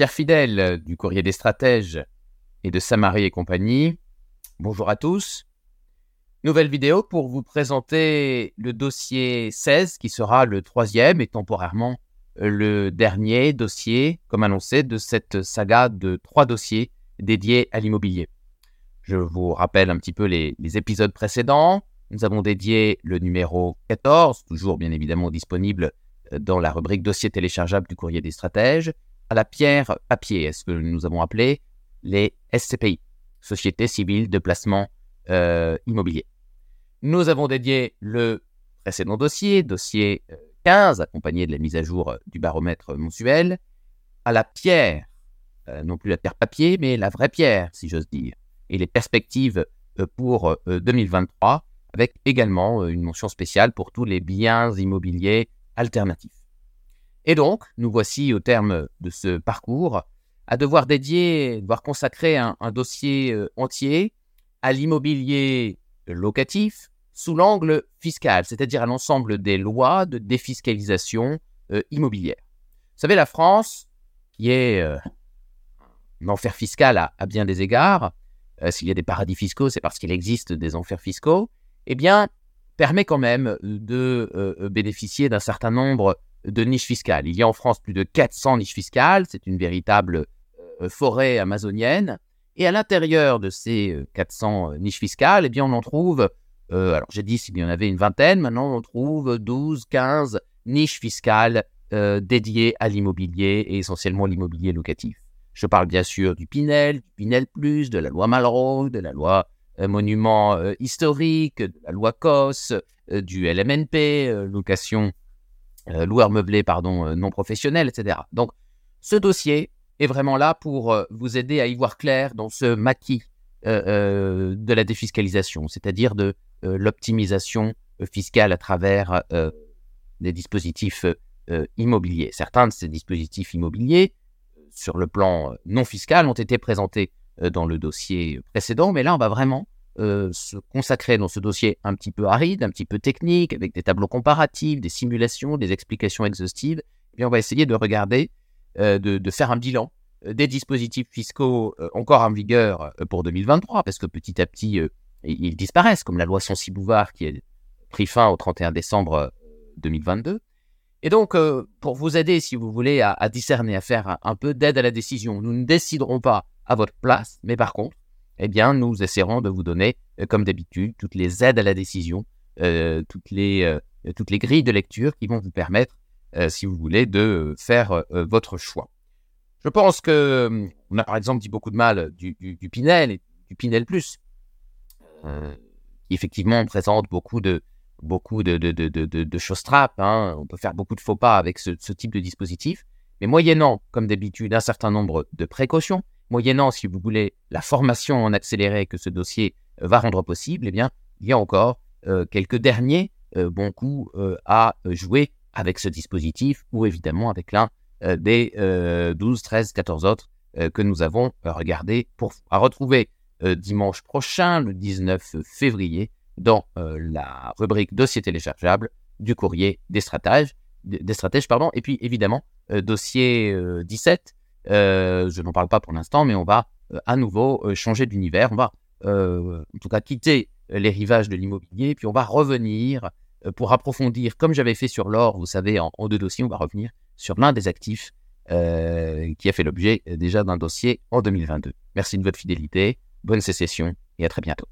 Chers fidèles du courrier des stratèges et de Samarie et compagnie, bonjour à tous. Nouvelle vidéo pour vous présenter le dossier 16 qui sera le troisième et temporairement le dernier dossier, comme annoncé, de cette saga de trois dossiers dédiés à l'immobilier. Je vous rappelle un petit peu les, les, épisodes précédents. Nous avons dédié le numéro 14, toujours bien évidemment disponible dans la rubrique dossier téléchargeable du courrier des stratèges à la pierre papier, ce que nous avons appelé les SCPI, Sociétés civiles de placement euh, immobilier. Nous avons dédié le précédent dossier, dossier 15, euh, accompagné de la mise à jour euh, du baromètre mensuel, à la pierre, non plus la pierre papier, mais la vraie pierre, si j'ose dire, et les perspectives pour 2023, avec également une mention spéciale pour tous les biens immobiliers alternatifs. Et donc, nous voici au terme de ce parcours à devoir dédier, devoir consacrer un, dossier euh, entier à l'immobilier locatif sous l'angle fiscal, c'est-à-dire à, l'ensemble des lois de défiscalisation euh, immobilière. Vous savez, la France, qui est euh, un enfer fiscal à, bien des égards, s'il y a des paradis fiscaux, c'est parce qu'il existe des enfers fiscaux, eh bien, permet quand même de bénéficier d'un certain nombre de niches fiscales. Il y a en France plus de 400 niches fiscales, c'est une véritable euh, forêt amazonienne. Et à l'intérieur de ces 400 euh, niches fiscales, eh bien, on en trouve, euh, alors j'ai dit s'il y en avait une vingtaine, maintenant on trouve 12, 15 niches fiscales dédiées à l'immobilier et essentiellement l'immobilier locatif. Je parle bien sûr du Pinel, du Pinel Plus, de la loi Malraux, de la loi Monument historique, de la loi COS, du LMNP, location euh, loueur meublé pardon, euh, non professionnel, etc. Donc, ce dossier est vraiment là pour euh, vous aider à y voir clair dans ce maquis de la défiscalisation, c'est-à-dire de l'optimisation fiscale à travers des dispositifs immobiliers. Certains de ces dispositifs immobiliers, sur le plan non fiscal, ont été présentés dans le dossier précédent, mais là, on va vraiment euh, se consacrer dans ce dossier un petit peu aride, un petit peu technique, avec des tableaux comparatifs, des simulations, des explications exhaustives, eh on va essayer de regarder, euh, de, faire un bilan euh, des dispositifs fiscaux encore en vigueur pour 2023, parce que petit à petit, ils disparaissent, comme la loi Sonsi-Bouvard qui a pris fin au 31 décembre 2022. Et donc, pour vous aider, si vous voulez, à, discerner, à faire un peu d'aide à la décision, nous ne déciderons pas à votre place, mais par contre, eh bien, nous essaierons de vous donner, euh, comme d'habitude, toutes les aides à la décision, euh, toutes, les, euh, toutes les grilles de lecture qui vont vous permettre, si vous voulez, de faire votre choix. Je pense que on a par exemple dit beaucoup de mal du, Pinel et du Pinel Plus, qui effectivement présente beaucoup de beaucoup choses trappes. Hein. On peut faire beaucoup de faux pas avec ce type de dispositif, mais moyennant, comme d'habitude, un certain nombre de précautions, moyennant, si vous voulez, la formation en accéléré que ce dossier euh, va rendre possible, eh bien, il y a encore euh, quelques derniers euh, bons coups à jouer avec ce dispositif ou évidemment avec l'un des 12, 13, 14 autres que nous avons regardés pour à retrouver dimanche prochain, le 19 février, dans la rubrique dossier téléchargeable du courrier des stratèges, des stratèges pardon, et puis évidemment dossier 17 euh, je n'en parle pas pour l'instant, mais on va euh, à nouveau euh, changer d'univers. On va en tout cas quitter les rivages de l'immobilier, puis on va revenir pour approfondir, comme j'avais fait sur l'or, vous savez, en, deux dossiers, on va revenir sur l'un des actifs qui a fait l'objet déjà d'un dossier en 2022. Merci de votre fidélité, bonne sécession et à très bientôt.